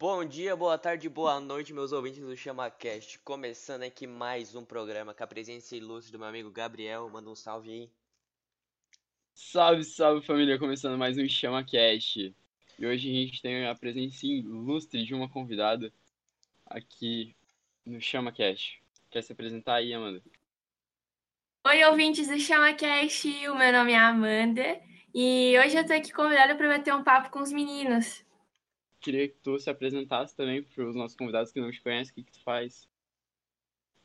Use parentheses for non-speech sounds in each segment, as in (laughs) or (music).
Bom dia, boa tarde, boa noite, meus ouvintes do ChamaCast. Começando aqui mais um programa com a presença ilustre do meu amigo Gabriel. Manda um salve aí. Salve, salve família! Começando mais um ChamaCast. E hoje a gente tem a presença ilustre de uma convidada aqui no ChamaCast. Quer se apresentar aí, Amanda? Oi, ouvintes do ChamaCast, o meu nome é Amanda e hoje eu tô aqui convidada para bater um papo com os meninos. Queria que tu se apresentasse também para os nossos convidados que não te conhecem, o que, que tu faz?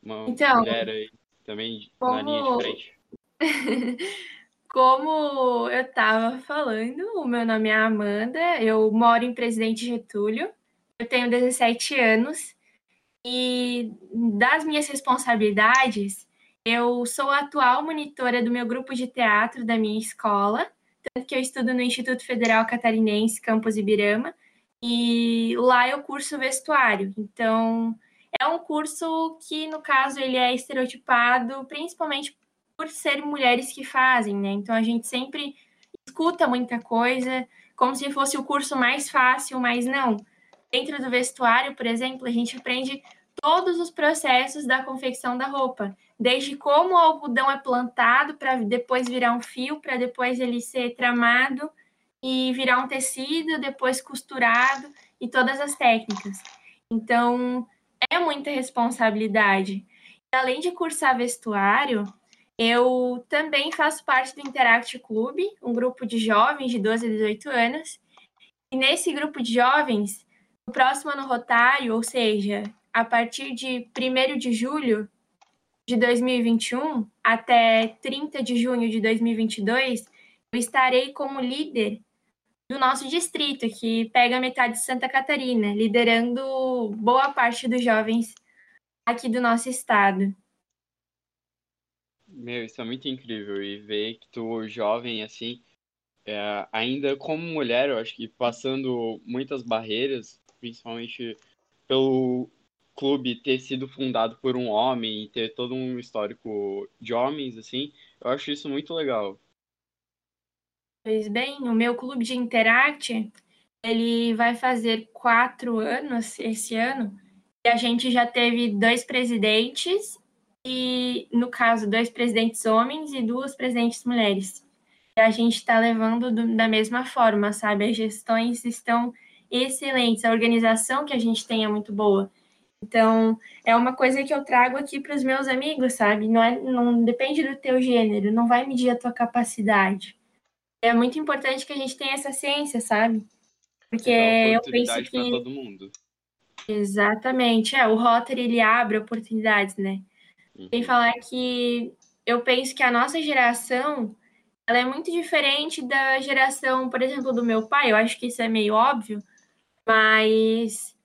Uma Então, mulher aí também como- na linha de frente. (laughs) Como eu tava falando, o meu nome é Amanda, eu moro em Presidente Getúlio, eu tenho 17 anos e das minhas responsabilidades, eu sou a atual monitora do meu grupo de teatro da minha escola, tanto que eu estudo no Instituto Federal Catarinense, Campus Ibirama, e lá eu curso vestuário. Então, é um curso que, no caso, ele é estereotipado principalmente por ser mulheres que fazem, né? Então a gente sempre escuta muita coisa, como se fosse o curso mais fácil, mas não. Dentro do vestuário, por exemplo, a gente aprende todos os processos da confecção da roupa, desde como o algodão é plantado para depois virar um fio, para depois ele ser tramado e virar um tecido, depois costurado e todas as técnicas. Então, é muita responsabilidade. Além de cursar vestuário, eu também faço parte do Interact Club, um grupo de jovens de 12 a 18 anos. E nesse grupo de jovens, no próximo ano rotário, ou seja, a partir de 1 de julho de 2021 até 30 de junho de 2022, eu estarei como líder do nosso distrito, que pega metade de Santa Catarina, liderando boa parte dos jovens aqui do nosso estado. Meu, isso é muito incrível. E ver que tu, jovem, assim, é, ainda como mulher, eu acho que passando muitas barreiras, principalmente pelo clube ter sido fundado por um homem e ter todo um histórico de homens, assim, eu acho isso muito legal. Pois bem, o meu clube de Interact, ele vai fazer quatro anos esse ano, e a gente já teve dois presidentes, e no caso, dois presidentes homens e duas presidentes mulheres. E a gente está levando do- da mesma forma, sabe? As gestões estão excelentes, a organização que a gente tem é muito boa. Então, é uma coisa que eu trago aqui para os meus amigos, sabe? Não, é, não depende do teu gênero, não vai medir a tua capacidade é muito importante que a gente tenha essa ciência, sabe? Porque É eu penso que todo mundo. exatamente, é, o Rotary ele abre oportunidades, né? Uhum. Sem falar que eu penso que a nossa geração ela é muito diferente da geração, por exemplo, do meu pai. Eu acho que isso é meio óbvio, mas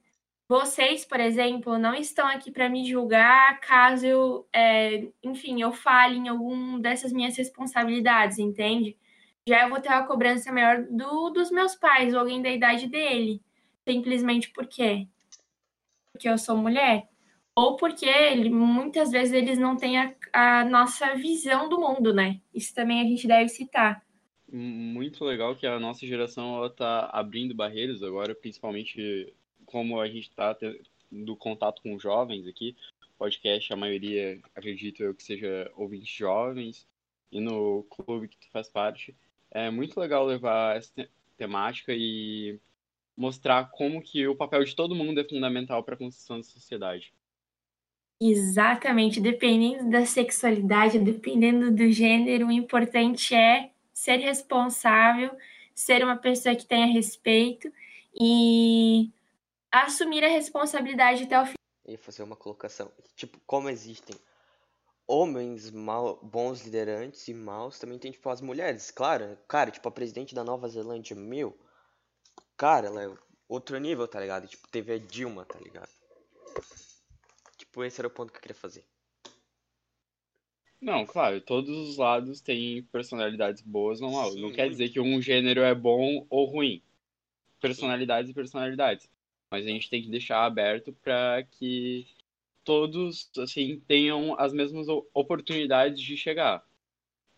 vocês, por exemplo, não estão aqui para me julgar caso eu, é, enfim, eu fale em algum dessas minhas responsabilidades, entende? Já eu vou ter uma cobrança maior do, dos meus pais, ou alguém da idade dele, simplesmente por quê? Porque eu sou mulher ou porque ele- muitas vezes eles não têm a, a nossa visão do mundo, né? Isso também a gente deve citar. Muito legal que a nossa geração ela tá abrindo barreiras agora, principalmente como a gente está tendo contato com jovens aqui. Podcast, a maioria, acredito eu, que seja ouvintes jovens, e no clube que tu faz parte. É muito legal levar essa te- temática e mostrar como que o papel de todo mundo é fundamental para a construção da sociedade. Exatamente, dependendo da sexualidade, dependendo do gênero, o importante é ser responsável, ser uma pessoa que tenha respeito e assumir a responsabilidade até o fim. E fazer uma colocação. Tipo, como existem homens mal, bons liderantes e maus, também tem, tipo, as mulheres. Claro, cara, tipo, a presidente da Nova Zelândia, meu, cara, ela é outro nível, tá ligado? Tipo, teve a Dilma, tá ligado? Tipo, esse era o ponto que eu queria fazer. Não, claro, todos os lados têm personalidades boas ou mal. Sim, Não quer dizer que um gênero é bom ou ruim. Personalidades e personalidades. Mas a gente tem que deixar aberto para que todos, assim, tenham as mesmas oportunidades de chegar.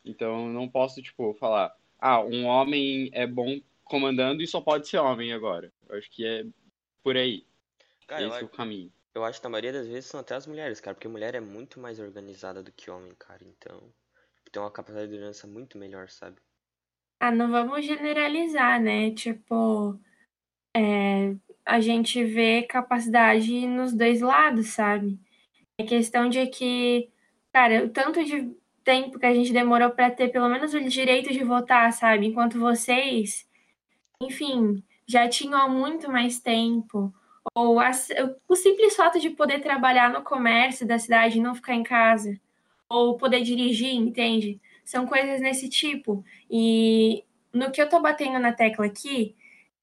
Então, eu não posso, tipo, falar, ah, um homem é bom comandando e só pode ser homem agora. Eu acho que é por aí. Cara, eu, Esse é acho- o caminho. eu acho que na maioria das vezes são até as mulheres, cara, porque mulher é muito mais organizada do que homem, cara. Então, tem uma capacidade de liderança muito melhor, sabe? Ah, não vamos generalizar, né? Tipo, é, a gente vê capacidade nos dois lados, sabe? É questão de que, cara, o tanto de tempo que a gente demorou para ter pelo menos o direito de votar, sabe? Enquanto vocês, enfim, já tinham há muito mais tempo. Ou as- o simples fato de poder trabalhar no comércio da cidade e não ficar em casa. Ou poder dirigir, entende? São coisas nesse tipo. E no que eu tô batendo na tecla aqui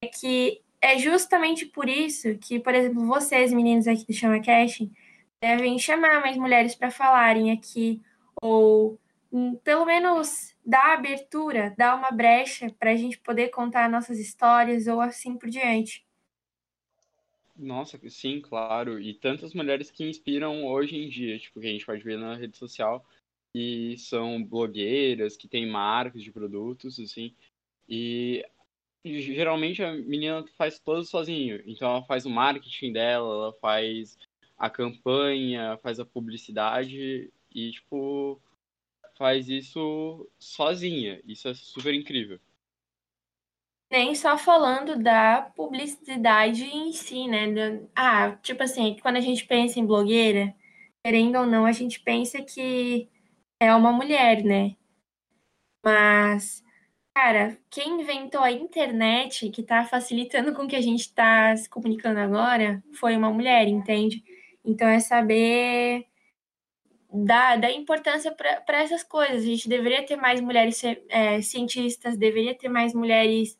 é que é justamente por isso que, por exemplo, vocês, meninos aqui do Chama Cash, devem chamar mais mulheres para falarem aqui, ou hum, pelo menos dar abertura, dar uma brecha para a gente poder contar nossas histórias ou assim por diante. Nossa, sim, claro. E tantas mulheres que inspiram hoje em dia, tipo, que a gente pode ver na rede social, que são blogueiras, que têm marcas de produtos, assim. E geralmente a menina faz tudo sozinho. Então ela faz o marketing dela, ela faz a campanha, faz a publicidade e, tipo, faz isso sozinha. Isso é super incrível. Nem só falando da publicidade em si, né? Ah, tipo assim, quando a gente pensa em blogueira, querendo ou não, a gente pensa que é uma mulher, né? Mas, cara, quem inventou a internet, que tá facilitando com que a gente tá se comunicando agora, foi uma mulher, entende? Então é saber dar, dar importância para essas coisas. A gente deveria ter mais mulheres é, cientistas, deveria ter mais mulheres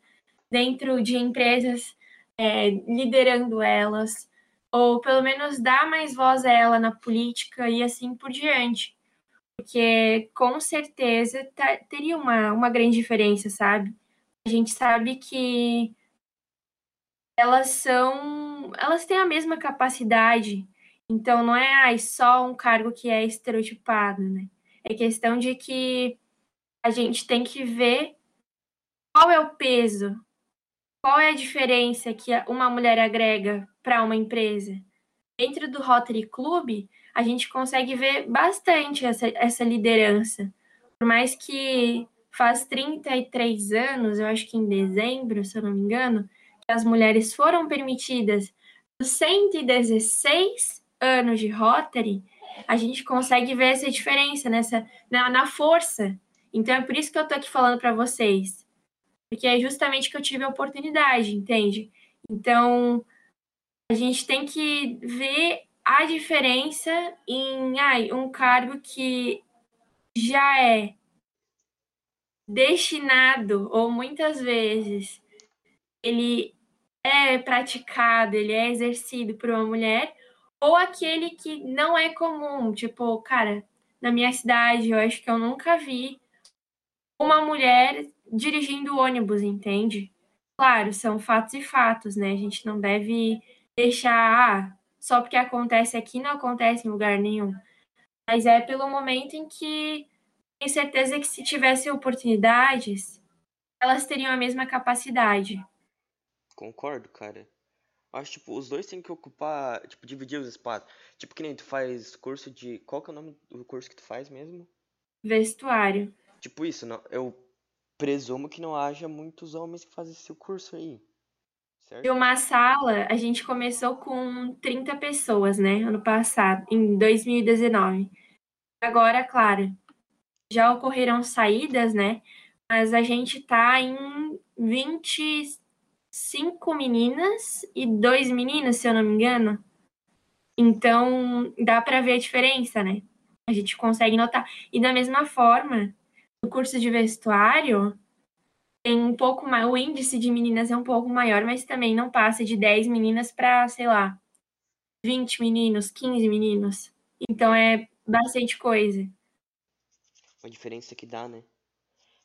dentro de empresas é, liderando elas, ou pelo menos dar mais voz a ela na política e assim por diante. Porque com certeza tá, teria uma, uma grande diferença, sabe? A gente sabe que elas são. Elas têm a mesma capacidade. Então não é ai, só um cargo que é estereotipado, né? É questão de que a gente tem que ver qual é o peso qual é a diferença que uma mulher agrega para uma empresa? Dentro do Rotary Club, a gente consegue ver bastante essa, essa liderança. Por mais que faz 33 anos, eu acho que em dezembro, se eu não me engano, que as mulheres foram permitidas nos 116 anos de Rotary, a gente consegue ver essa diferença nessa na, na força. Então é por isso que eu tô aqui falando para vocês porque é justamente que eu tive a oportunidade, entende? Então, a gente tem que ver a diferença em ai, um cargo que já é destinado, ou muitas vezes ele é praticado, ele é exercido por uma mulher, ou aquele que não é comum, tipo, cara, na minha cidade, eu acho que eu nunca vi uma mulher dirigindo ônibus, entende? Claro, são fatos e fatos, né? A gente não deve deixar, ah, só porque acontece aqui não acontece em lugar nenhum. Mas é pelo momento em que tenho certeza que se tivesse oportunidades, elas teriam a mesma capacidade. Concordo, cara. Acho, tipo, os dois têm que ocupar, tipo, dividir os espaços. Tipo, que nem tu faz curso de. Qual que é o nome do curso que tu faz mesmo? Vestuário. Tipo isso, não, eu presumo que não haja muitos homens que fazem esse curso aí. Certo? E uma sala, a gente começou com 30 pessoas, né? Ano passado, em 2019. Agora, claro, já ocorreram saídas, né? Mas a gente tá em 25 meninas e dois meninos, se eu não me engano. Então, dá para ver a diferença, né? A gente consegue notar. E da mesma forma, no curso de vestuário, tem um pouco mais, o índice de meninas é um pouco maior, mas também não passa de 10 meninas para, sei lá, 20 meninos, 15 meninos. Então é bastante coisa. Uma diferença que dá, né?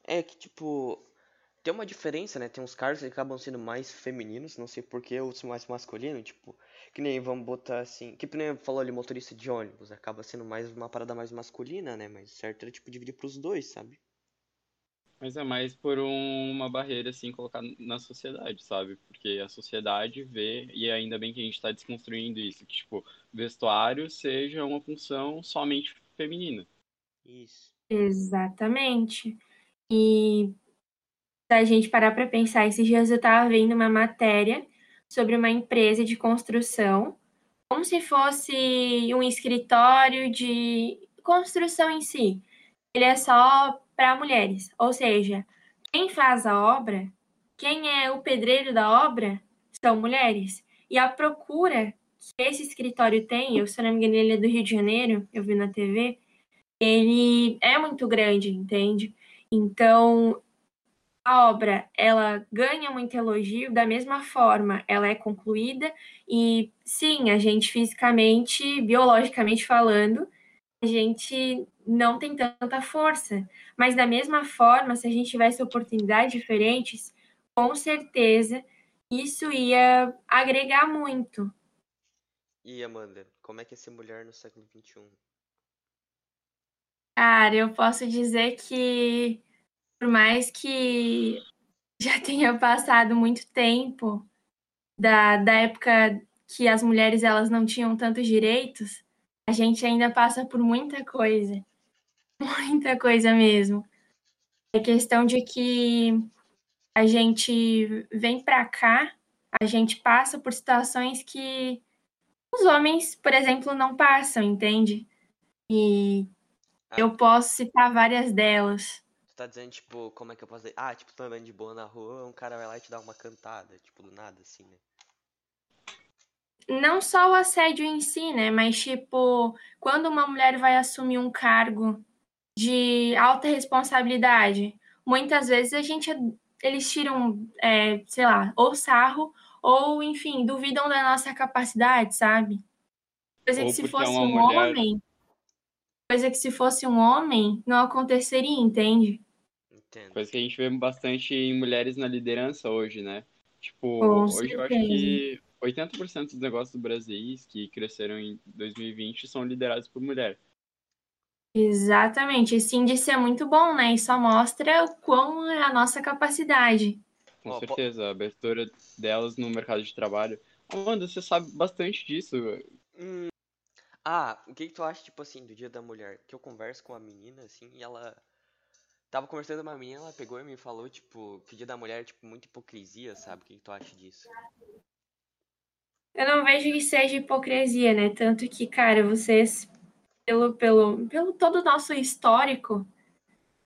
É que, tipo, tem uma diferença, né? Tem uns cargos que acabam sendo mais femininos, não sei porquê, outros mais masculinos, tipo, que nem vamos botar assim, que nem falou ali, motorista de ônibus, acaba sendo mais uma parada mais masculina, né? Mas certo era, tipo, dividir pros dois, sabe? Mas é mais por um, uma barreira, assim, colocar na sociedade, sabe? Porque a sociedade vê, e ainda bem que a gente está desconstruindo isso, que, tipo, vestuário seja uma função somente feminina. Isso. Exatamente. E se a gente parar para pensar, esses dias eu estava vendo uma matéria sobre uma empresa de construção, como se fosse um escritório de construção em si. Ele é só para mulheres, ou seja, quem faz a obra, quem é o pedreiro da obra, são mulheres. E a procura que esse escritório tem, eu, se não me engano, ele é do Rio de Janeiro, eu vi na TV, ele é muito grande, entende? Então, a obra ela ganha muito elogio, da mesma forma ela é concluída e sim, a gente fisicamente, biologicamente falando, a gente não tem tanta força, mas da mesma forma, se a gente tivesse oportunidades diferentes, com certeza isso ia agregar muito. E Amanda, como é que é ser mulher no século XXI? Cara, eu posso dizer que por mais que já (laughs) tenha passado muito tempo da, da época que as mulheres elas não tinham tantos direitos, a gente ainda passa por muita coisa. (laughs) Muita coisa mesmo. É questão de que a gente vem para cá, a gente passa por situações que os homens, por exemplo, não passam, entende? E ah. eu posso citar várias delas. Tu tá dizendo, tipo, como é que eu posso dizer? Ah, tipo, tu andando de boa na rua, um cara vai lá e te dá uma cantada, tipo, do nada, assim, né? Não só o assédio em si, né? Mas, tipo, quando uma mulher vai assumir um cargo de alta responsabilidade, muitas vezes a gente eles tiram, é, sei lá, ou sarro, ou, enfim, duvidam da nossa capacidade, sabe? Coisa ou que se fosse é um mulher... homem. Coisa que se fosse um homem, não aconteceria, entende? Entendo. Coisa que a gente vê bastante em mulheres na liderança hoje, né? Tipo, Com hoje certeza. eu acho que 80% dos negócios do Brasil que cresceram em 2020 são liderados por mulher. Exatamente. Esse índice é muito bom, né? E só mostra o quão é a nossa capacidade. Com oh, certeza, a abertura delas no mercado de trabalho. Amanda, você sabe bastante disso. Hum. Ah, o que, que tu acha, tipo assim, do Dia da Mulher? Que eu converso com a menina, assim, e ela Tava conversando com uma menina, ela pegou e me falou, tipo, que o dia da mulher é, tipo, muita hipocrisia, sabe? O que, que tu acha disso? Eu não vejo que seja hipocrisia, né? Tanto que, cara, vocês, pelo, pelo, pelo todo o nosso histórico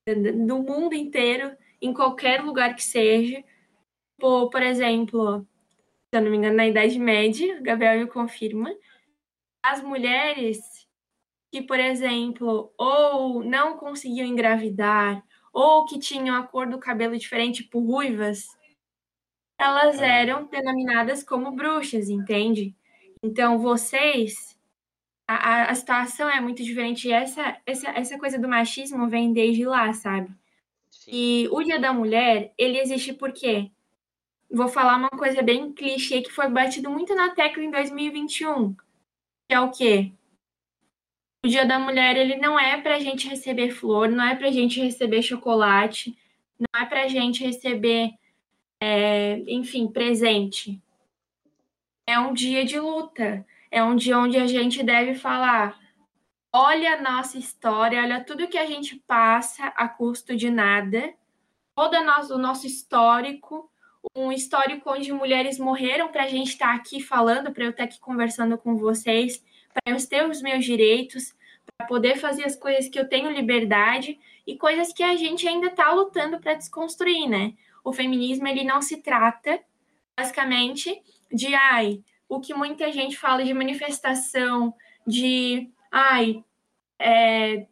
do mundo inteiro, em qualquer lugar que seja, por, por exemplo, se eu não me engano, na Idade Média, Gabriel me confirma, as mulheres que, por exemplo, ou não conseguiam engravidar, ou que tinham a cor do cabelo diferente, tipo ruivas, elas eram denominadas como bruxas, entende? Então, vocês. A, a situação é muito diferente. E essa, essa, essa coisa do machismo vem desde lá, sabe? Sim. E o Dia da Mulher, ele existe por quê? Vou falar uma coisa bem clichê que foi batido muito na tecla em 2021. Que é o quê? o Dia da Mulher ele não é para a gente receber flor, não é para a gente receber chocolate, não é para a gente receber, é, enfim, presente. É um dia de luta, é um dia onde a gente deve falar: olha a nossa história, olha tudo que a gente passa a custo de nada, todo o nosso histórico, um histórico onde mulheres morreram para a gente estar tá aqui falando, para eu estar tá aqui conversando com vocês para eu ter os meus direitos, para poder fazer as coisas que eu tenho liberdade e coisas que a gente ainda está lutando para desconstruir, né? O feminismo ele não se trata basicamente de ai, o que muita gente fala de manifestação, de ai, é,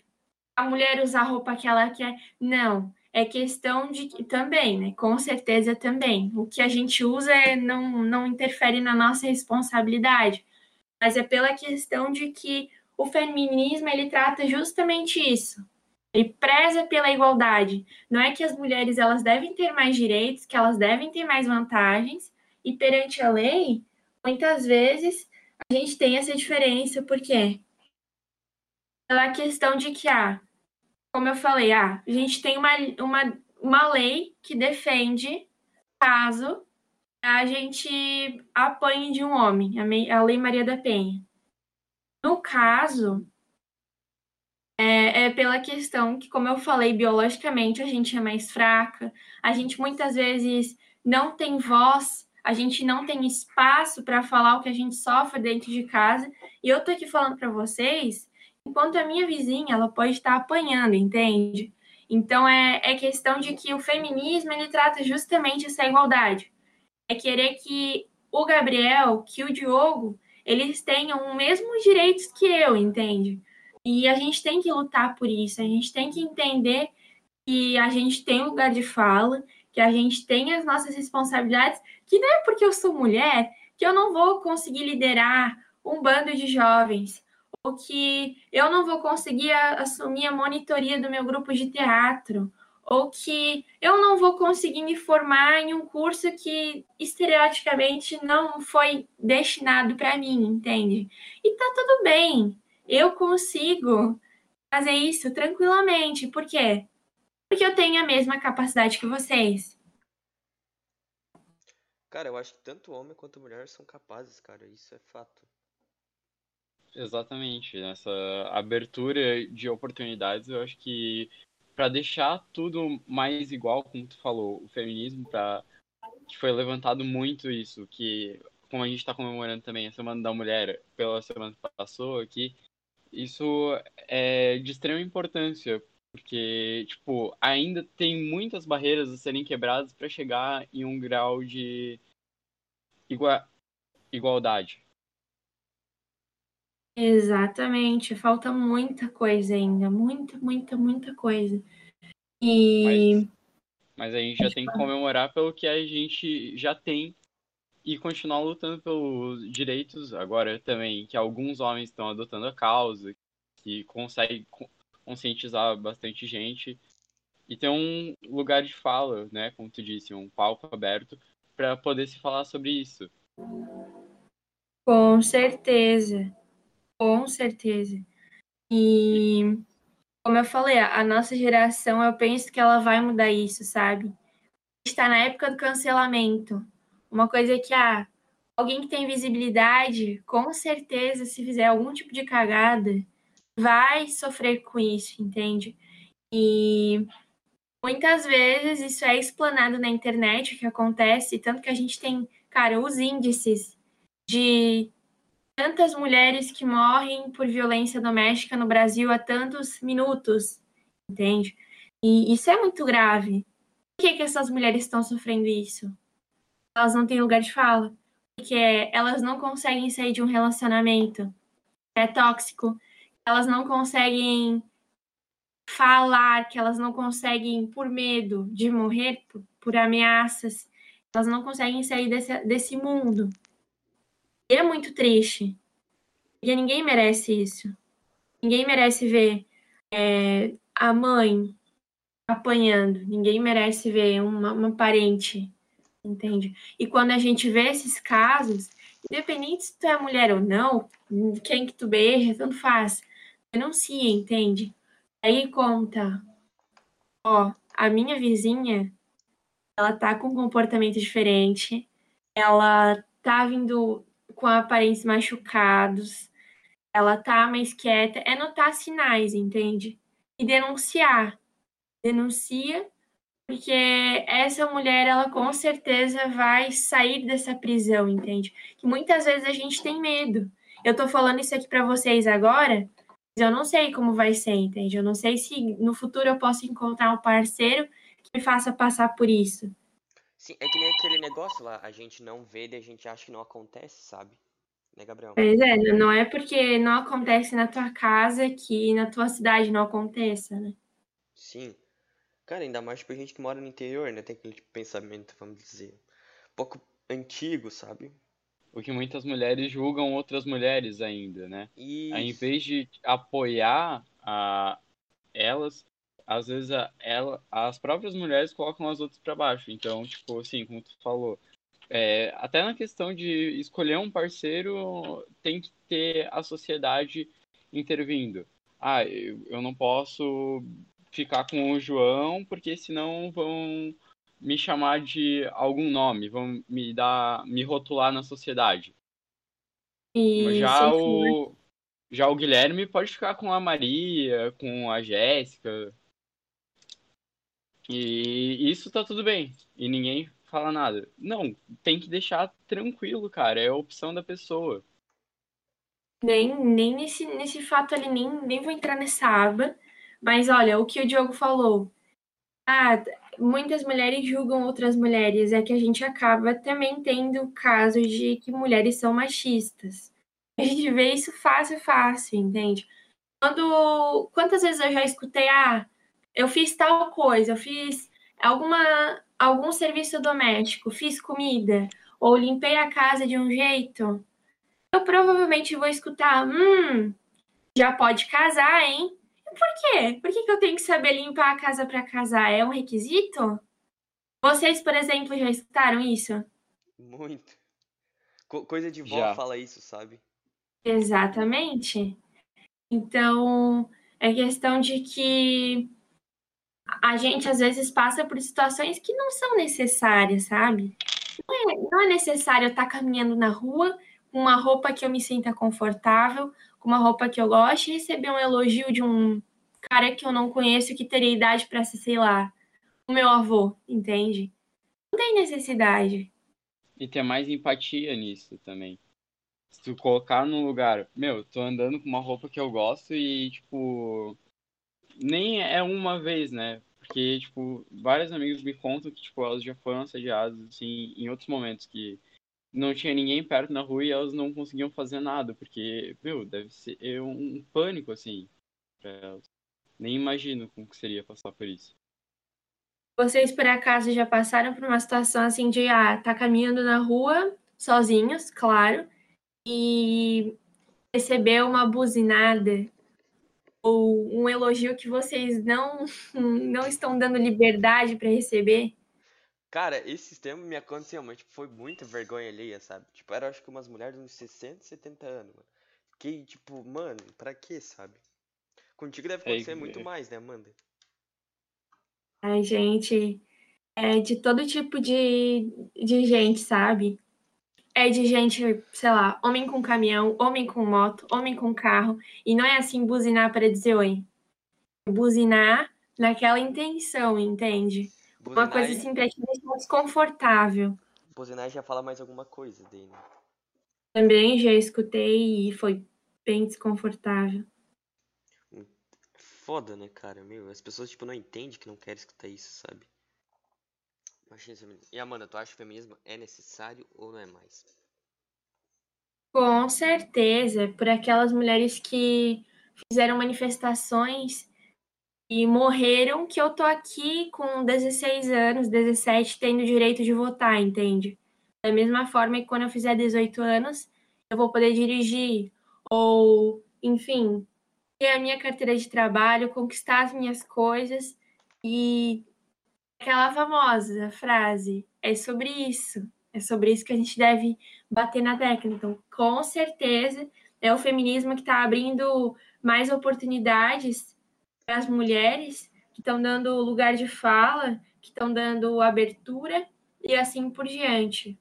a mulher usar a roupa que ela quer. Não, é questão de também, né? Com certeza também. O que a gente usa é, não, não interfere na nossa responsabilidade mas é pela questão de que o feminismo ele trata justamente isso. Ele preza pela igualdade. Não é que as mulheres elas devem ter mais direitos, que elas devem ter mais vantagens, e perante a lei, muitas vezes a gente tem essa diferença, por quê? Pela questão de que, ah, como eu falei, ah, a gente tem uma, uma uma lei que defende caso a gente apanhe de um homem, a Lei Maria da Penha. No caso, é, é, pela questão que, como eu falei, biologicamente a gente é mais fraca, a gente muitas vezes não tem voz, a gente não tem espaço para falar o que a gente sofre dentro de casa. E eu tô aqui falando para vocês, enquanto a minha vizinha, ela pode estar apanhando, entende? Então é, é questão de que o feminismo ele trata justamente essa igualdade. É querer que o Gabriel, que o Diogo, eles tenham os mesmos direitos que eu, entende? E a gente tem que lutar por isso, a gente tem que entender que a gente tem lugar de fala, que a gente tem as nossas responsabilidades, que não é porque eu sou mulher que eu não vou conseguir liderar um bando de jovens, ou que eu não vou conseguir assumir a monitoria do meu grupo de teatro, ou que eu não vou conseguir me formar em um curso que estereoticamente não foi destinado para mim, entende? E tá tudo bem eu consigo fazer isso tranquilamente. Por quê? Porque eu tenho a mesma capacidade que vocês. Cara, eu acho que tanto homem quanto mulher são capazes, cara. Isso é fato. Exatamente. Essa abertura de oportunidades, eu acho que para deixar tudo mais igual, como tu falou, o feminismo, para que foi levantado muito isso, que como a gente está comemorando também a Semana da Mulher pela semana que passou aqui, isso é de extrema importância, porque, tipo, ainda tem muitas barreiras a serem quebradas para chegar em um grau de igua... igualdade. Exatamente, falta muita coisa ainda, muita, muita, muita coisa. E. Mas, mas a gente já tem que comemorar pelo que a gente já tem e continuar lutando pelos direitos agora também, que alguns homens estão adotando a causa, que consegue conscientizar bastante gente e ter um lugar de fala, né, como tu disse, um palco aberto para poder se falar sobre isso. Com certeza, com certeza. E como eu falei, a nossa geração, eu penso que ela vai mudar isso, sabe? Está na época do cancelamento uma coisa que ah, alguém que tem visibilidade, com certeza, se fizer algum tipo de cagada, vai sofrer com isso, entende? E muitas vezes isso é explanado na internet, o que acontece, tanto que a gente tem, cara, os índices de tantas mulheres que morrem por violência doméstica no Brasil há tantos minutos, entende? E isso é muito grave. Por que, que essas mulheres estão sofrendo isso? Elas não têm lugar de fala, porque elas não conseguem sair de um relacionamento que é tóxico, elas não conseguem falar, que elas não conseguem, por medo de morrer, por, por ameaças, elas não conseguem sair desse, desse mundo. E é muito triste, porque ninguém merece isso. Ninguém merece ver é, a mãe apanhando, ninguém merece ver uma, uma parente entende? E quando a gente vê esses casos, independente se tu é mulher ou não, quem que tu beija, tanto faz, denuncia, entende? Aí conta, ó, a minha vizinha, ela tá com um comportamento diferente, ela tá vindo com aparências machucados, ela tá mais quieta, é notar sinais, entende? E denunciar. Denuncia porque essa mulher, ela com certeza vai sair dessa prisão, entende? Que muitas vezes a gente tem medo. Eu tô falando isso aqui para vocês agora, mas eu não sei como vai ser, entende? Eu não sei se no futuro eu posso encontrar um parceiro que me faça passar por isso. Sim, é que nem aquele negócio lá, a gente não vê e a gente acha que não acontece, sabe? Né, Gabriel? Pois é, não é porque não acontece na tua casa que na tua cidade não aconteça, né? Sim. Cara, ainda mais pra gente que mora no interior, né? Tem aquele tipo, pensamento, vamos dizer, um pouco antigo, sabe? O que muitas mulheres julgam outras mulheres ainda, né? Isso. Ao invés de apoiar a elas, às vezes a, ela, as próprias mulheres colocam as outras para baixo. Então, tipo, assim, como tu falou, é, até na questão de escolher um parceiro, tem que ter a sociedade intervindo. Ah, eu, eu não posso ficar com o João, porque senão vão me chamar de algum nome, vão me dar, me rotular na sociedade. E Já o, já o Guilherme pode ficar com a Maria, com a Jéssica. E isso tá tudo bem. E ninguém fala nada. Não, tem que deixar tranquilo, cara. É a opção da pessoa. Nem, nem nesse, nesse fato ali, nem, nem vou entrar nessa aba. Mas olha, o que o Diogo falou. Ah, muitas mulheres julgam outras mulheres. É que a gente acaba também tendo casos de que mulheres são machistas. A gente vê isso fácil, fácil, entende? Quando, quantas vezes eu já escutei, ah, eu fiz tal coisa, eu fiz alguma, algum serviço doméstico, fiz comida, ou limpei a casa de um jeito, eu provavelmente vou escutar, hum, já pode casar, hein? Por quê? Por que, que eu tenho que saber limpar a casa para casar? É um requisito? Vocês, por exemplo, já escutaram isso? Muito. Co- coisa de vó Já. fala isso, sabe? Exatamente. Então, é questão de que a gente às vezes passa por situações que não são necessárias, sabe? Não é, não é necessário eu estar caminhando na rua com uma roupa que eu me sinta confortável, com uma roupa que eu goste, e receber um elogio de um cara que eu não conheço que teria idade para ser, sei lá, o meu avô, entende? Não tem necessidade. E ter mais empatia nisso também. Se tu colocar num lugar, meu, tô andando com uma roupa que eu gosto e, tipo, nem é uma vez, né? Porque, tipo, vários amigos me contam que, tipo, elas já foram assediadas, assim, em outros momentos que não tinha ninguém perto na rua e elas não conseguiam fazer nada, porque, meu, deve ser um pânico, assim, pra elas. Nem imagino como que seria passar por isso. Vocês, por acaso, já passaram por uma situação assim de, ah, tá caminhando na rua, sozinhos, claro, e recebeu uma buzinada ou um elogio que vocês não, (laughs) não estão dando liberdade para receber? Cara, esse sistema me aconteceu, mas tipo, foi muita vergonha alheia, sabe? Tipo, era acho que umas mulheres de uns 60, 70 anos, mano. Fiquei, tipo, mano, pra quê, sabe? Contigo deve É, acontecer muito é. mais, né, Amanda? Ai, gente, é de todo tipo de, de gente, sabe? É de gente, sei lá, homem com caminhão, homem com moto, homem com carro. E não é assim buzinar para dizer oi. É Buzinar naquela intenção, entende? Uma coisa assim pra te deixar desconfortável. buzinar já fala mais alguma coisa né? Também já escutei e foi bem desconfortável. Foda, né, cara? Meu, as pessoas, tipo, não entendem que não querem escutar isso, sabe? E Amanda, tu acha que o feminismo é necessário ou não é mais? Com certeza, por aquelas mulheres que fizeram manifestações e morreram, que eu tô aqui com 16 anos, 17, tendo o direito de votar, entende? Da mesma forma que quando eu fizer 18 anos, eu vou poder dirigir, ou, enfim, ter a minha carteira de trabalho, conquistar as minhas coisas e aquela famosa frase, é sobre isso. É sobre isso que a gente deve bater na tecla. Então, com certeza, é o feminismo que está abrindo mais oportunidades as mulheres, que estão dando lugar de fala, que estão dando abertura e assim por diante.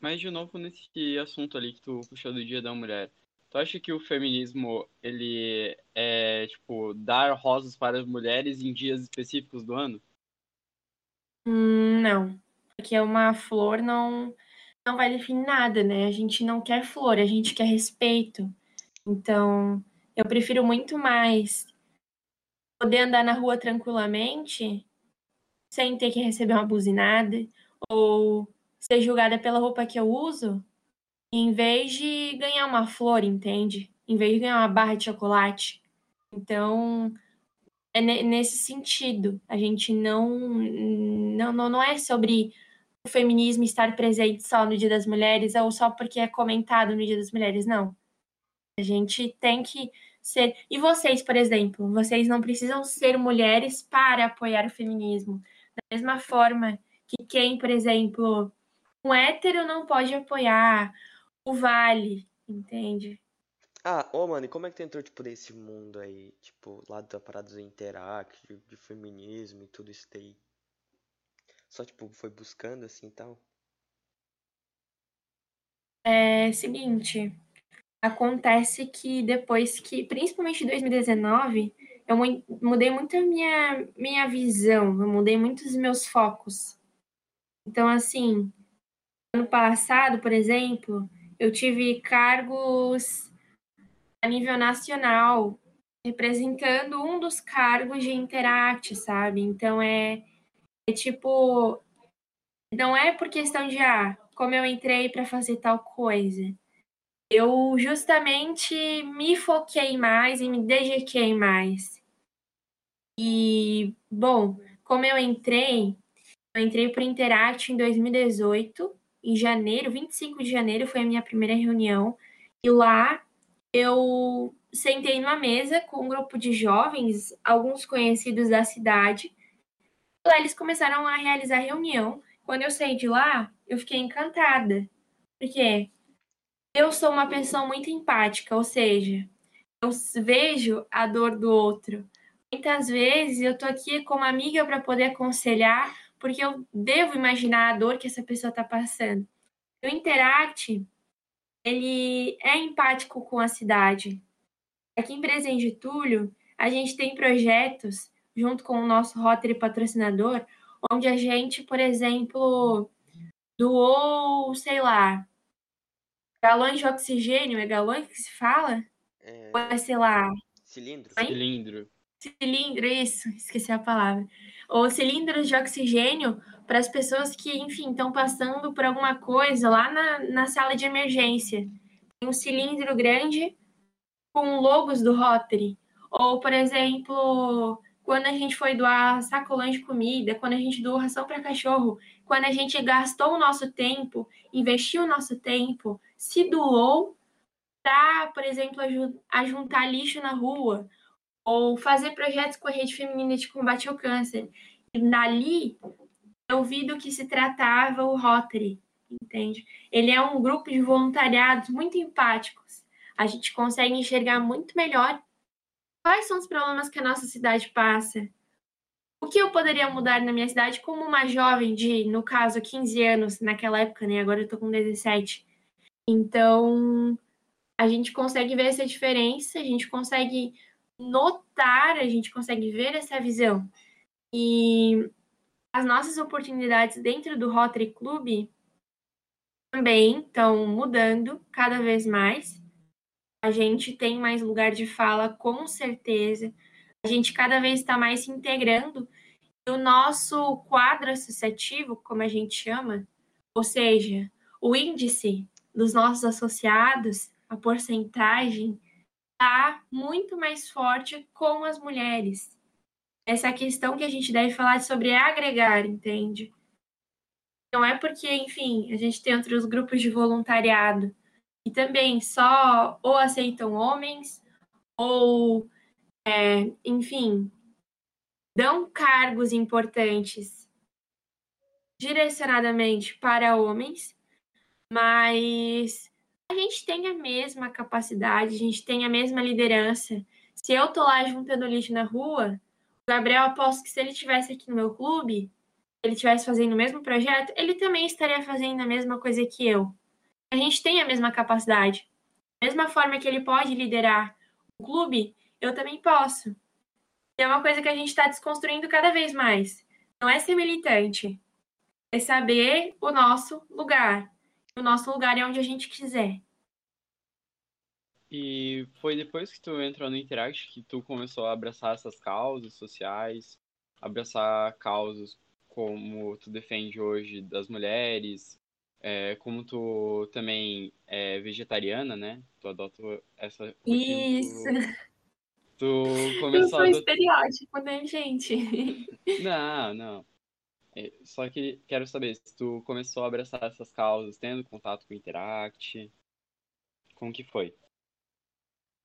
Mas de novo nesse assunto ali que tu puxou do Dia da Mulher, tu acha que o feminismo ele é tipo dar rosas para as mulheres em dias específicos do ano? Hum, não, porque uma flor não não vai definir nada, né? A gente não quer flor, a gente quer respeito. Então, eu prefiro muito mais poder andar na rua tranquilamente, sem ter que receber uma buzinada, ou ser julgada pela roupa que eu uso, em vez de ganhar uma flor, entende? Em vez de ganhar uma barra de chocolate. Então, é ne- nesse sentido. A gente não, não, não é sobre o feminismo estar presente só no Dia das Mulheres ou só porque é comentado no Dia das Mulheres, não. A gente tem que ser. E vocês, por exemplo, vocês não precisam ser mulheres para apoiar o feminismo. Da mesma forma que quem, por exemplo, um hétero não pode apoiar o Vale, entende? Ah, ô, mano, e como é que tu entrou, tipo, nesse mundo aí? Tipo, lá da parada do Interact, de, de feminismo e tudo isso daí? Só, tipo, foi buscando assim e tal? É seguinte, acontece que depois que, principalmente em 2019, eu mudei muito a minha, minha visão, eu mudei muito os meus focos. Então, assim, ano passado, por exemplo, eu tive cargos a nível nacional, representando um dos cargos de Interact, sabe? Então, é, é tipo, não é por questão de, ah, como eu entrei para fazer tal coisa. Eu justamente me foquei mais e me dediquei mais. E, bom, como eu entrei, eu entrei para o Interact em 2018, em janeiro, 25 de janeiro foi a minha primeira reunião. E lá eu sentei numa mesa com um grupo de jovens, alguns conhecidos da cidade. Lá eles começaram a realizar reunião. Quando eu saí de lá, eu fiquei encantada. Porque eu sou uma pessoa muito empática, ou seja, eu vejo a dor do outro. Muitas vezes eu tô aqui como amiga para poder aconselhar, porque eu devo imaginar a dor que essa pessoa está passando. O Interact, ele é empático com a cidade. Aqui em Presidente Getúlio, a gente tem projetos, junto com o nosso Rotary patrocinador, onde a gente, por exemplo, doou, sei lá, galões de oxigênio, é galões que se fala? É... Ou é, sei lá... Cilindro. Cilindro. Cilindro, isso, esqueci a palavra. Ou cilindros de oxigênio para as pessoas que, enfim, estão passando por alguma coisa lá na, na sala de emergência. Tem um cilindro grande com logos do Rotary. Ou, por exemplo, quando a gente foi doar sacolões de comida, quando a gente doou ração para cachorro, quando a gente gastou o nosso tempo, investiu o nosso tempo, se doou para, por exemplo, ajuntar lixo na rua, ou fazer projetos com a rede feminina de combate ao câncer. E dali eu vi do que se tratava o Rotary, entende? Ele é um grupo de voluntariados muito empáticos. A gente consegue enxergar muito melhor quais são os problemas que a nossa cidade passa. O que eu poderia mudar na minha cidade como uma jovem de, no caso, 15 anos, naquela época, né? Agora eu tô com 17. Então, a gente consegue ver essa diferença, a gente consegue notar, a gente consegue ver essa visão. E as nossas oportunidades dentro do Rotary Club também estão mudando cada vez mais. A gente tem mais lugar de fala, com certeza. A gente cada vez está mais se integrando. E o nosso quadro associativo, como a gente chama, ou seja, o índice dos nossos associados, a porcentagem, está muito mais forte com as mulheres essa questão que a gente deve falar sobre agregar, entende? Não é porque, enfim, a gente tem outros grupos de voluntariado que também só ou aceitam homens ou, é, enfim, dão cargos importantes direcionadamente para homens, mas a gente tem a mesma capacidade, a gente tem a mesma liderança. Se eu tô lá juntando lixo na rua, Gabriel, aposto que se ele tivesse aqui no meu clube, ele estivesse fazendo o mesmo projeto, ele também estaria fazendo a mesma coisa que eu. A gente tem a mesma capacidade. Da mesma forma que ele pode liderar o clube, eu também posso. é uma coisa que a gente está desconstruindo cada vez mais. Não é ser militante, é saber o nosso lugar. O nosso lugar é onde a gente quiser. E foi depois que tu entrou no Interact que tu começou a abraçar essas causas sociais, abraçar causas como tu defende hoje das mulheres, é, como tu também é vegetariana, né? Tu adota essa. Isso. Tu, (laughs) tu começou Eu sou a estereótipo, né, gente? Não, não. É, só que quero saber se tu começou a abraçar essas causas, tendo contato com o Interact, como que foi?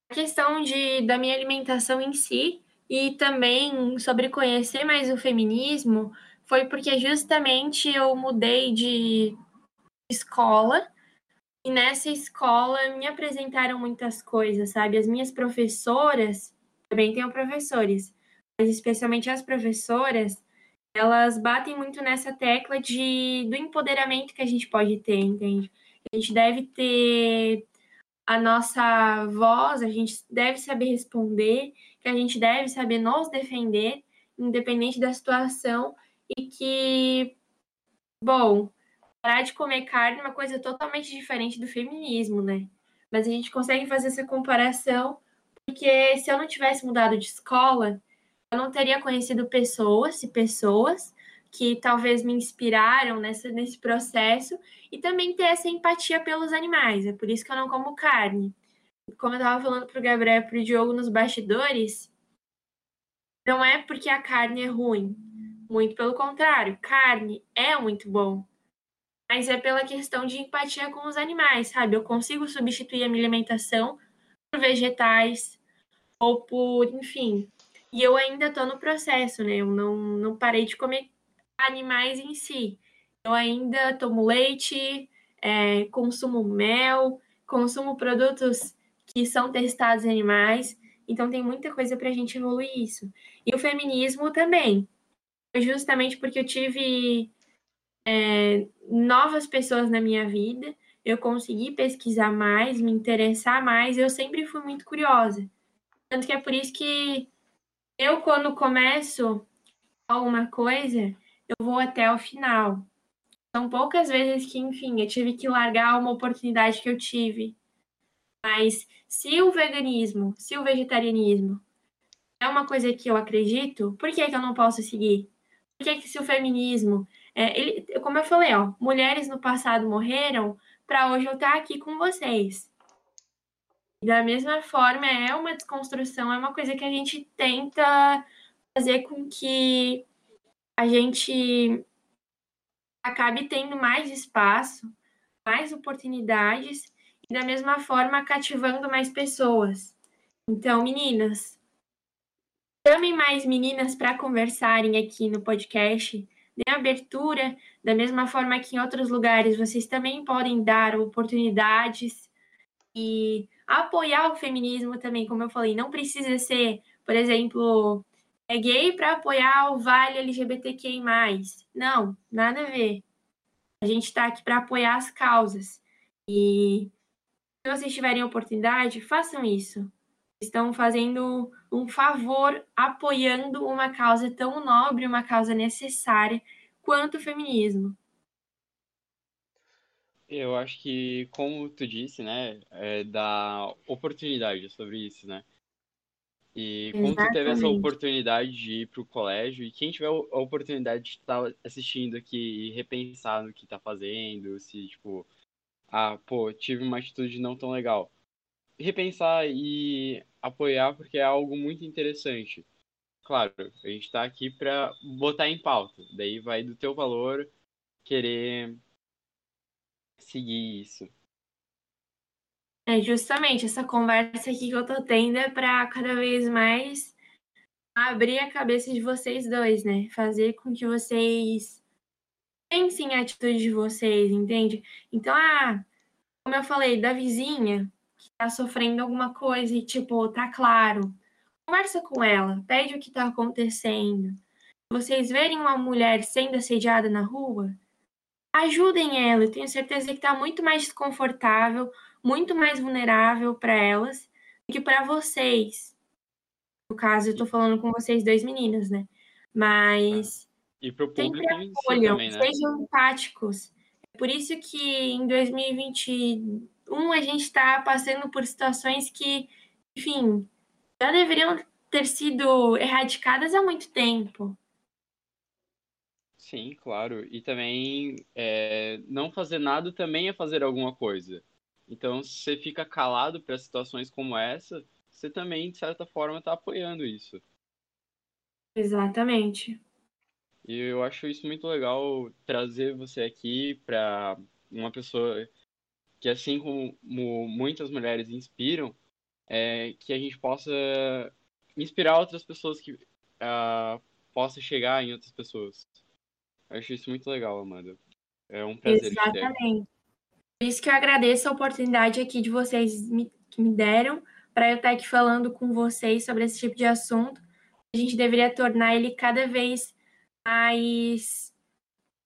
A questão de, da minha alimentação em si e também sobre conhecer mais o feminismo foi porque justamente eu mudei de escola E nessa escola me apresentaram muitas coisas, sabe? As minhas professoras, também tenho professores, mas especialmente as professoras, elas batem muito nessa tecla de do empoderamento que a gente pode ter, entende? A gente deve ter a nossa voz, a gente deve saber responder, que a gente deve saber nos defender, independente da situação, e que, bom, parar de comer carne é uma coisa totalmente diferente do feminismo, né? Mas a gente consegue fazer essa comparação porque se eu não tivesse mudado de escola, eu não teria conhecido pessoas e pessoas que talvez me inspiraram nessa, nesse processo e também ter essa empatia pelos animais. É por isso que eu não como carne. Como eu estava falando para o Gabriel e para o Diogo nos bastidores, não é porque a carne é ruim. Muito pelo contrário, carne é muito bom. Mas é pela questão de empatia com os animais, sabe? Eu consigo substituir a minha alimentação por vegetais ou por, enfim. E eu ainda estou no processo, né? Eu não, não parei de comer animais em si. Eu ainda tomo leite, é, consumo mel, consumo produtos que são testados em animais. Então tem muita coisa para a gente evoluir isso. E o feminismo também. Justamente porque eu tive é, novas pessoas na minha vida, eu consegui pesquisar mais, me interessar mais, eu sempre fui muito curiosa. Tanto que é por isso que eu, quando começo alguma coisa, eu vou até o final. São poucas vezes que, enfim, eu tive que largar uma oportunidade que eu tive. Mas se o veganismo, se o vegetarianismo é uma coisa que eu acredito, por que, que eu não posso seguir? Por que, que se o feminismo. É, ele, como eu falei, ó, mulheres no passado morreram para hoje eu estar aqui com vocês. Da mesma forma, é uma desconstrução, é uma coisa que a gente tenta fazer com que a gente acabe tendo mais espaço, mais oportunidades e da mesma forma cativando mais pessoas. Então, meninas, chamem mais meninas para conversarem aqui no podcast, dê abertura, da mesma forma que em outros lugares vocês também podem dar oportunidades e apoiar o feminismo também, como eu falei, não precisa ser, por exemplo, é gay para apoiar o Vale LGBTQI+. Não, nada a ver. A gente está aqui para apoiar as causas. E se vocês tiverem oportunidade, façam isso. Estão fazendo um favor apoiando uma causa tão nobre, uma causa necessária quanto o feminismo. Eu acho que, como tu disse, né, é da oportunidade sobre isso, né? E como tu teve essa oportunidade de ir pro colégio, e quem tiver a oportunidade de estar assistindo aqui e repensar no que tá fazendo, se, tipo, ah, pô, tive uma atitude não tão legal. Repensar e apoiar porque é algo muito interessante. Claro, a gente tá aqui pra botar em pauta. Daí vai do teu valor querer seguir isso. É justamente essa conversa aqui que eu tô tendo é para cada vez mais abrir a cabeça de vocês dois, né? Fazer com que vocês pensem a atitude de vocês, entende? Então, ah, como eu falei, da vizinha que tá sofrendo alguma coisa e, tipo, tá claro. Conversa com ela, pede o que tá acontecendo. Vocês verem uma mulher sendo assediada na rua, ajudem ela. Eu tenho certeza que tá muito mais desconfortável muito mais vulnerável para elas do que para vocês. No caso, eu tô falando com vocês dois meninas, né? Mas e pro público acolham, também, né? sejam empáticos. É por isso que em 2021 a gente está passando por situações que, enfim, já deveriam ter sido erradicadas há muito tempo. Sim, claro. E também é, não fazer nada também é fazer alguma coisa. Então, se você fica calado para situações como essa, você também, de certa forma, está apoiando isso. Exatamente. E eu acho isso muito legal trazer você aqui para uma pessoa que, assim como muitas mulheres inspiram, é, que a gente possa inspirar outras pessoas que uh, possa chegar em outras pessoas. Acho isso muito legal, Amanda. É um prazer. Exatamente. Por isso que eu agradeço a oportunidade aqui de vocês me, que me deram para eu estar aqui falando com vocês sobre esse tipo de assunto. A gente deveria tornar ele cada vez mais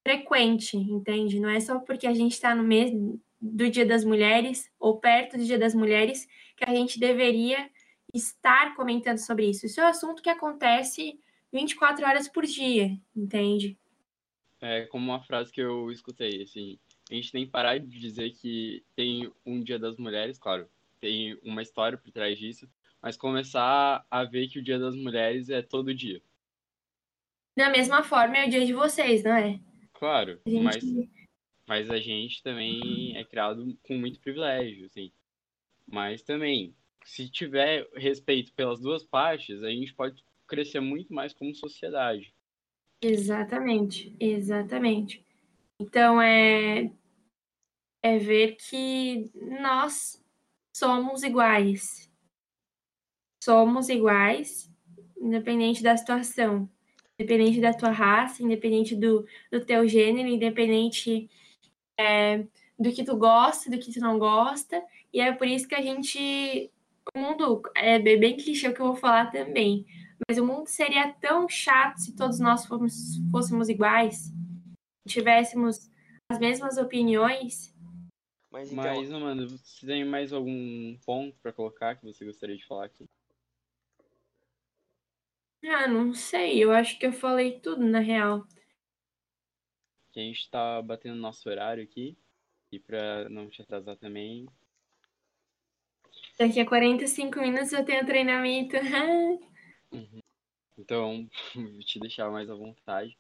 frequente, entende? Não é só porque a gente está no mês do Dia das Mulheres ou perto do Dia das Mulheres que a gente deveria estar comentando sobre isso. Isso é um assunto que acontece 24 horas por dia, entende? É como uma frase que eu escutei, assim, a gente tem que parar de dizer que tem um Dia das Mulheres, claro, tem uma história por trás disso, mas começar a ver que o Dia das Mulheres é todo dia. Da mesma forma é o dia de vocês, não é? Claro, gente... mas, mas a gente também é criado com muito privilégio, assim. Mas também, se tiver respeito pelas duas partes, a gente pode crescer muito mais como sociedade. Exatamente, exatamente. Então é é ver que nós somos iguais. Somos iguais, independente da situação, independente da tua raça, independente do, do teu gênero, independente é, do que tu gosta, do que tu não gosta. E é por isso que a gente. O mundo é bem clichê o que eu vou falar também. Mas o mundo seria tão chato se todos nós fôssemos, fôssemos iguais, tivéssemos as mesmas opiniões. Mas, então... Mas, mano, você tem mais algum ponto para colocar que você gostaria de falar aqui? Ah, não sei. Eu acho que eu falei tudo, na real. Que a gente tá batendo nosso horário aqui. E pra não te atrasar também. Daqui a 45 minutos eu tenho treinamento. (laughs) uhum. Então, (laughs) vou te deixar mais à vontade.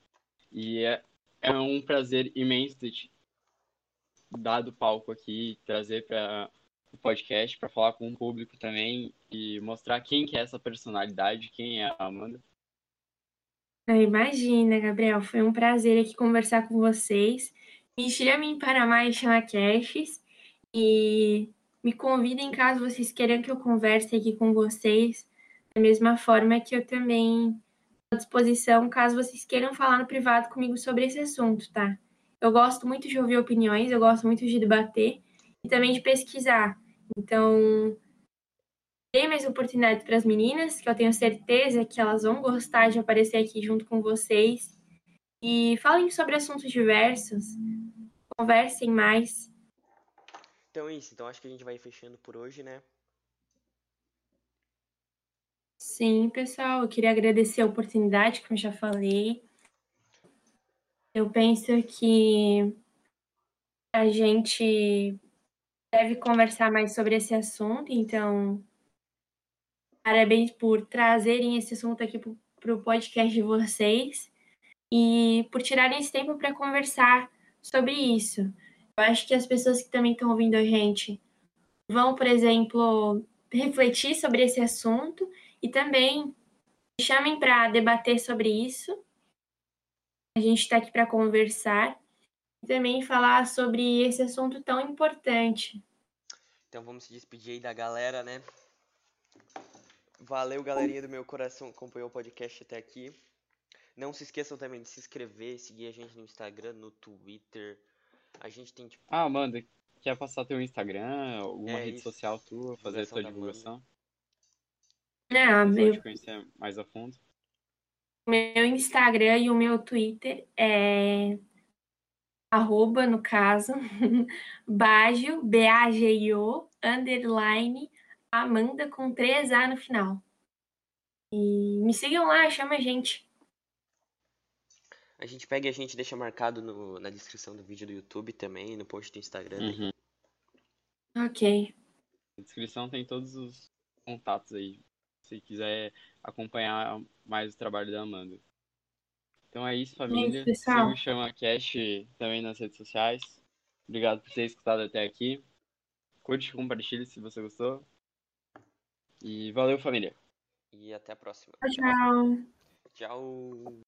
E é, é um prazer imenso ter te dado palco aqui, trazer para o podcast, para falar com o público também e mostrar quem que é essa personalidade, quem é a Amanda. Imagina, Gabriel, foi um prazer aqui conversar com vocês. Me chamem para mais chamacasts e me convidem caso vocês queiram que eu converse aqui com vocês, da mesma forma que eu também estou à disposição caso vocês queiram falar no privado comigo sobre esse assunto, tá? Eu gosto muito de ouvir opiniões, eu gosto muito de debater e também de pesquisar. Então, dê mais oportunidade para as meninas, que eu tenho certeza que elas vão gostar de aparecer aqui junto com vocês. E falem sobre assuntos diversos, conversem mais. Então é isso, então acho que a gente vai fechando por hoje, né? Sim, pessoal, eu queria agradecer a oportunidade, como já falei. Eu penso que a gente deve conversar mais sobre esse assunto, então parabéns por trazerem esse assunto aqui para o podcast de vocês e por tirarem esse tempo para conversar sobre isso. Eu acho que as pessoas que também estão ouvindo a gente vão, por exemplo, refletir sobre esse assunto e também chamem para debater sobre isso a gente está aqui para conversar e também falar sobre esse assunto tão importante. Então vamos se despedir aí da galera, né? Valeu, galerinha do meu coração, acompanhou o podcast até aqui. Não se esqueçam também de se inscrever, seguir a gente no Instagram, no Twitter. A gente tem tipo. Ah, Amanda, quer passar teu Instagram, alguma é rede isso. social tua, fazer a tua divulgação? Não, meu... Pode conhecer mais a fundo meu Instagram e o meu Twitter é arroba, no caso, (laughs) Baggio, B-A-G-I-O, underline, Amanda com 3A no final. E me sigam lá, chama a gente. A gente pega e a gente deixa marcado no, na descrição do vídeo do YouTube também, no post do Instagram. Uhum. Ok. Na descrição tem todos os contatos aí. Se quiser acompanhar mais o trabalho da Amanda. Então é isso, família. É Siga o Chama Cash também nas redes sociais. Obrigado por ter escutado até aqui. Curte e compartilhe se você gostou. E valeu, família. E até a próxima. Tchau. Tchau.